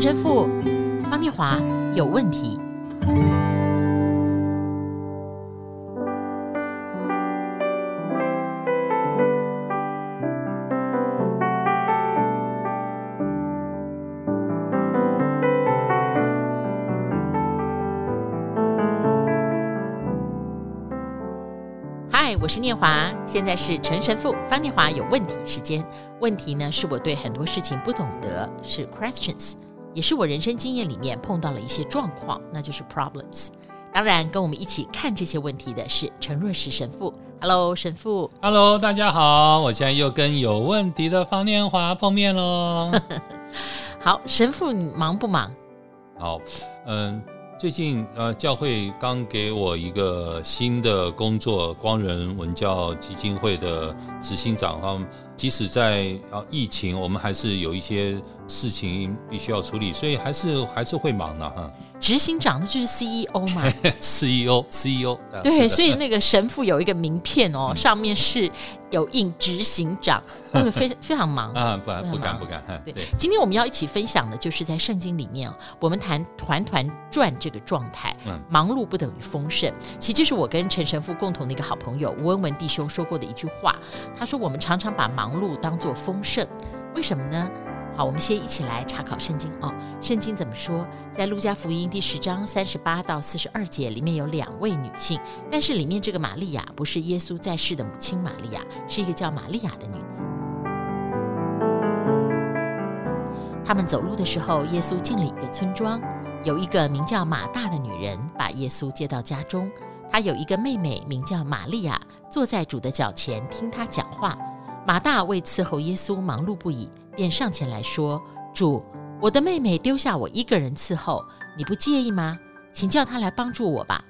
陈神父方念华有问题。我是念华，现在是陈神父方念华有问题时间。问题呢，是我对很多事情不懂得，是 questions，也是我人生经验里面碰到了一些状况，那就是 problems。当然，跟我们一起看这些问题的是陈若石神父。Hello，神父。Hello，大家好，我现在又跟有问题的方念华碰面喽。好，神父，你忙不忙？好，嗯。最近呃，教会刚给我一个新的工作，光人文教基金会的执行长。哈，即使在啊疫情，我们还是有一些事情必须要处理，所以还是还是会忙的哈。执行长那就是 CEO 嘛，CEO CEO 对，所以那个神父有一个名片哦，上面是有印执行长，非非常忙。啊，不不敢不敢。对，今天我们要一起分享的就是在圣经里面，我们谈团团转这个状态，忙碌不等于丰盛。其实这是我跟陈神父共同的一个好朋友吴文文弟兄说过的一句话，他说我们常常把忙碌当做丰盛，为什么呢？好，我们先一起来查考圣经哦。圣经怎么说？在路加福音第十章三十八到四十二节里面有两位女性，但是里面这个玛利亚不是耶稣在世的母亲玛利亚，是一个叫玛利亚的女子。他们走路的时候，耶稣进了一个村庄，有一个名叫马大的女人把耶稣接到家中，她有一个妹妹名叫玛利亚，坐在主的脚前听他讲话。马大为伺候耶稣忙碌不已。便上前来说：“主，我的妹妹丢下我一个人伺候，你不介意吗？请叫她来帮助我吧。”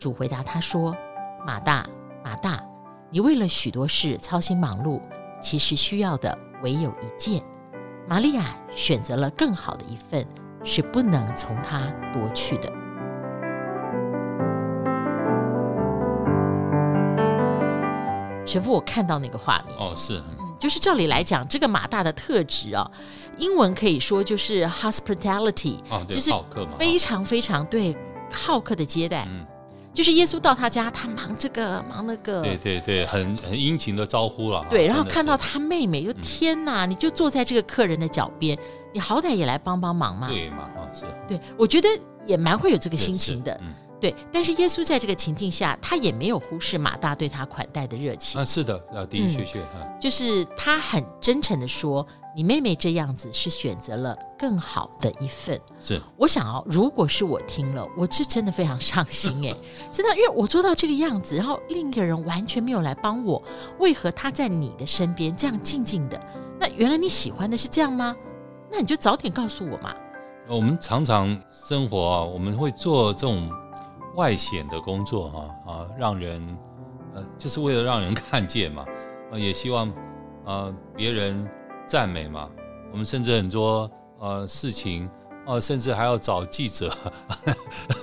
主回答他说：“马大，马大，你为了许多事操心忙碌，其实需要的唯有一件。玛利亚选择了更好的一份，是不能从她夺去的。”神父，我看到那个画面哦，是。就是照理来讲，这个马大的特质啊，英文可以说就是 hospitality，就是非常非常对好客的接待。嗯，就是耶稣到他家，他忙这个忙那个，对对对，很很殷勤的招呼了。对，然后看到他妹妹，就天哪，你就坐在这个客人的脚边，你好歹也来帮帮忙嘛。对嘛，啊是。对，我觉得也蛮会有这个心情的。对，但是耶稣在这个情境下，他也没有忽视马大对他款待的热情。啊，是的，啊，的的确确，嗯，就是他很真诚的说：“你妹妹这样子是选择了更好的一份。”是，我想哦，如果是我听了，我是真的非常伤心哎，真的，因为我做到这个样子，然后另一个人完全没有来帮我，为何他在你的身边这样静静的？那原来你喜欢的是这样吗？那你就早点告诉我嘛。我们常常生活啊，我们会做这种。外显的工作哈啊，让人呃，就是为了让人看见嘛，啊，也希望啊别人赞美嘛。我们甚至很多呃事情，啊，甚至还要找记者，呵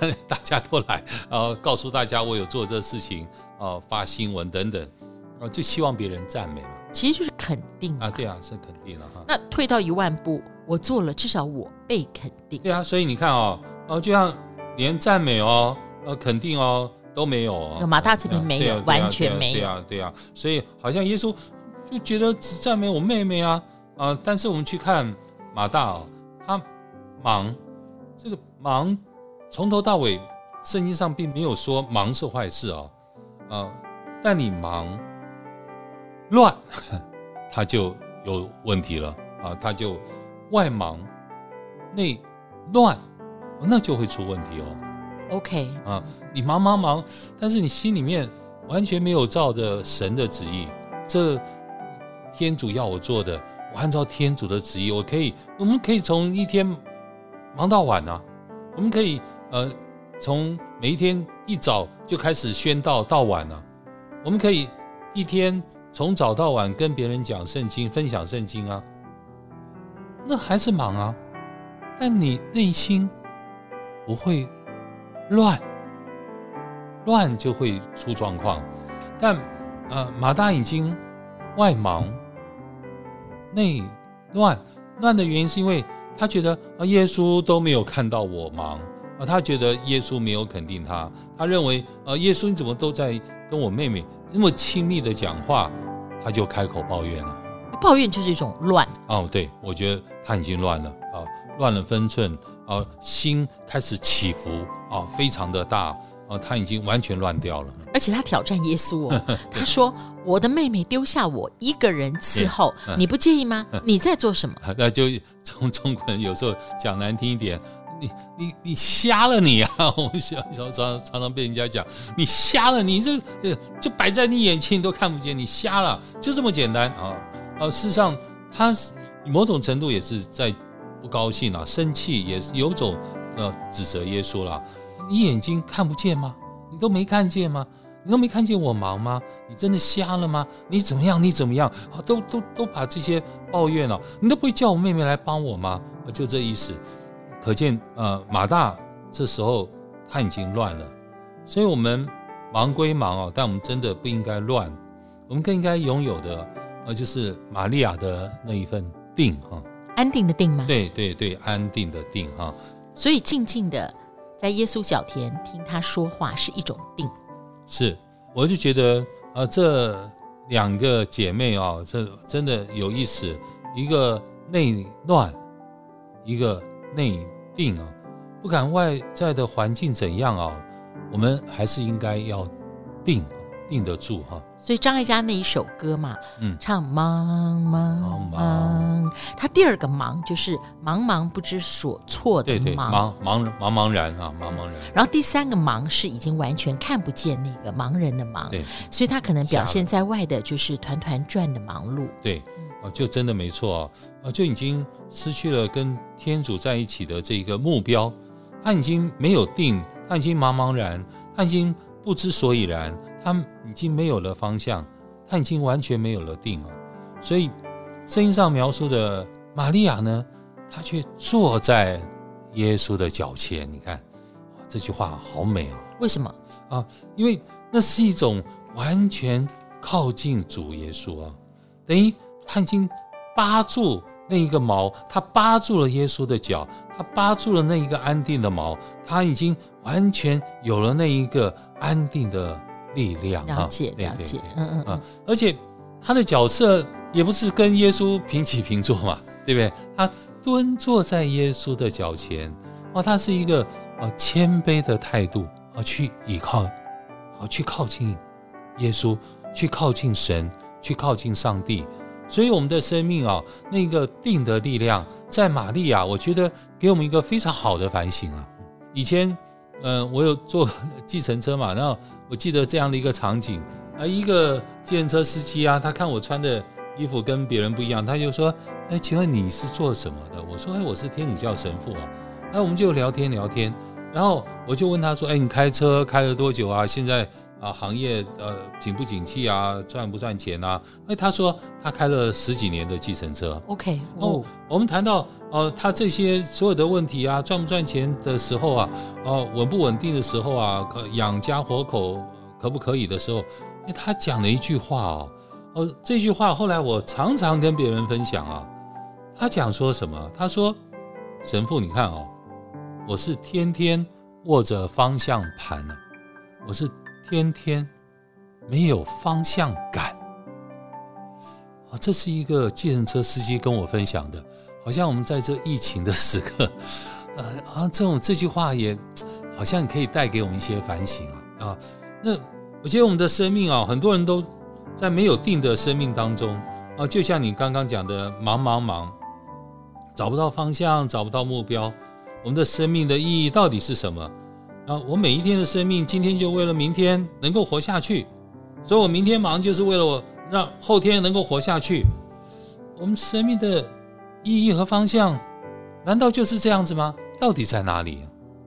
呵大家都来，啊，告诉大家我有做这事情，啊，发新闻等等，啊，就希望别人赞美嘛。其实就是肯定啊，对啊，是肯定了哈。那退到一万步，我做了，至少我被肯定。对啊，所以你看哦，哦，就像连赞美哦。呃，肯定哦，都没有哦。马大这边没有，完全没有。对啊，对啊，所以好像耶稣就觉得只赞美我妹妹啊啊！但是我们去看马大哦，他忙，这个忙从头到尾，圣经上并没有说忙是坏事哦啊，但你忙乱，他就有问题了啊，他就外忙内乱，那就会出问题哦。OK 啊，你忙忙忙，但是你心里面完全没有照着神的旨意。这天主要我做的，我按照天主的旨意，我可以，我们可以从一天忙到晚啊，我们可以呃，从每一天一早就开始宣道到晚啊，我们可以一天从早到晚跟别人讲圣经，分享圣经啊，那还是忙啊，但你内心不会。乱，乱就会出状况，但呃，马大已经外忙内乱，乱的原因是因为他觉得啊，耶稣都没有看到我忙啊，他觉得耶稣没有肯定他，他认为啊，耶稣你怎么都在跟我妹妹那么亲密的讲话，他就开口抱怨了。抱怨就是一种乱。哦，对，我觉得他已经乱了啊，乱了分寸啊，心开始起伏啊，非常的大啊，他已经完全乱掉了。而且他挑战耶稣哦，他说：“我的妹妹丢下我一个人伺候，你不介意吗？你在做什么？”那就从中国人有时候讲难听一点，你你你瞎了你啊！我们小小常常常被人家讲，你瞎了，你这就摆在你眼前你都看不见，你瞎了，就这么简单啊！啊，事实上他某种程度也是在不高兴啊，生气也是有种呃指责耶稣了。你眼睛看不见吗？你都没看见吗？你都没看见我忙吗？你真的瞎了吗？你怎么样？你怎么样？啊，都都都把这些抱怨了，你都不会叫我妹妹来帮我吗？就这意思，可见呃，马大这时候他已经乱了，所以我们忙归忙啊，但我们真的不应该乱，我们更应该拥有的呃，就是玛利亚的那一份定哈，安定的定吗？对对对，安定的定哈。所以静静的在耶稣脚前听他说话是一种定。是，我就觉得啊，这两个姐妹啊，这真的有意思。一个内乱，一个内定啊。不管外在的环境怎样啊，我们还是应该要定。定得住哈，所以张艾嘉那一首歌嘛，嗯，唱茫茫茫，他第二个忙就是茫茫不知所措的忙，茫茫茫茫然啊，茫茫然。然后第三个忙是已经完全看不见那个盲人的忙，对，所以他可能表现在外的就是团团转的忙碌，对，啊，就真的没错啊，就已经失去了跟天主在一起的这个目标，他已经没有定，他已经茫茫然，他已经不知所以然。他已经没有了方向，他已经完全没有了定哦，所以声音上描述的玛利亚呢，她却坐在耶稣的脚前。你看，这句话好美哦。为什么啊？因为那是一种完全靠近主耶稣啊，等于他已经扒住那一个毛，他扒住了耶稣的脚，他扒住了那一个安定的毛，他已经完全有了那一个安定的。力量了解了解，嗯嗯嗯，而且他的角色也不是跟耶稣平起平坐嘛，对不对？他蹲坐在耶稣的脚前，哦，他是一个啊谦卑的态度啊，去依靠，啊，去靠近耶稣，去靠近神，去靠近上帝。所以我们的生命啊，那个定的力量，在玛利亚，我觉得给我们一个非常好的反省啊。以前，嗯，我有坐 计程车嘛，然后。我记得这样的一个场景啊，一个计程车司机啊，他看我穿的衣服跟别人不一样，他就说：“哎，请问你是做什么的？”我说：“哎，我是天主教神父啊。”哎，我们就聊天聊天，然后我就问他说：“哎，你开车开了多久啊？现在啊，行业呃景不景气啊？赚不赚钱啊？”哎，他说他开了十几年的计程车。OK，哦，我们谈到呃他这些所有的问题啊，赚不赚钱的时候啊，哦稳不稳定的时候啊，可养家活口。可不可以的时候，哎，他讲了一句话哦，哦，这句话后来我常常跟别人分享啊。他讲说什么？他说：“神父，你看哦，我是天天握着方向盘呢，我是天天没有方向感。”啊，这是一个计程车司机跟我分享的，好像我们在这疫情的时刻，呃啊，这种这句话也 好像可以带给我们一些反省啊啊。那我觉得我们的生命啊，很多人都在没有定的生命当中啊，就像你刚刚讲的，忙忙忙，找不到方向，找不到目标。我们的生命的意义到底是什么？啊，我每一天的生命，今天就为了明天能够活下去，所以我明天忙就是为了我让后天能够活下去。我们生命的意义和方向，难道就是这样子吗？到底在哪里？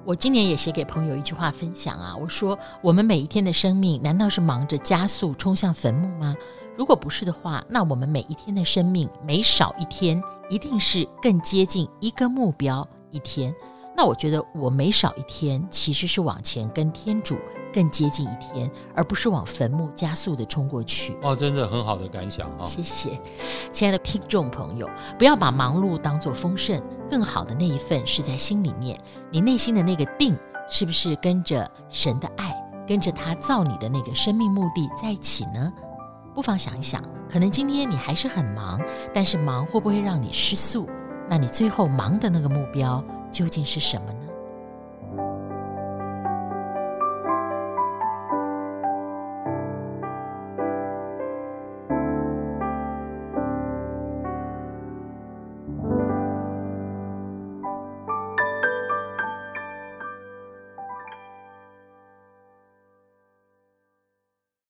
我今年也写给朋友一句话分享啊，我说我们每一天的生命难道是忙着加速冲向坟墓吗？如果不是的话，那我们每一天的生命每少一天，一定是更接近一个目标一天。那我觉得我每少一天，其实是往前跟天主更接近一天，而不是往坟墓加速的冲过去。哦，真的很好的感想啊！谢谢，亲爱的听众朋友，不要把忙碌当作丰盛，更好的那一份是在心里面。你内心的那个定，是不是跟着神的爱，跟着他造你的那个生命目的在一起呢？不妨想一想，可能今天你还是很忙，但是忙会不会让你失速？那你最后忙的那个目标究竟是什么呢？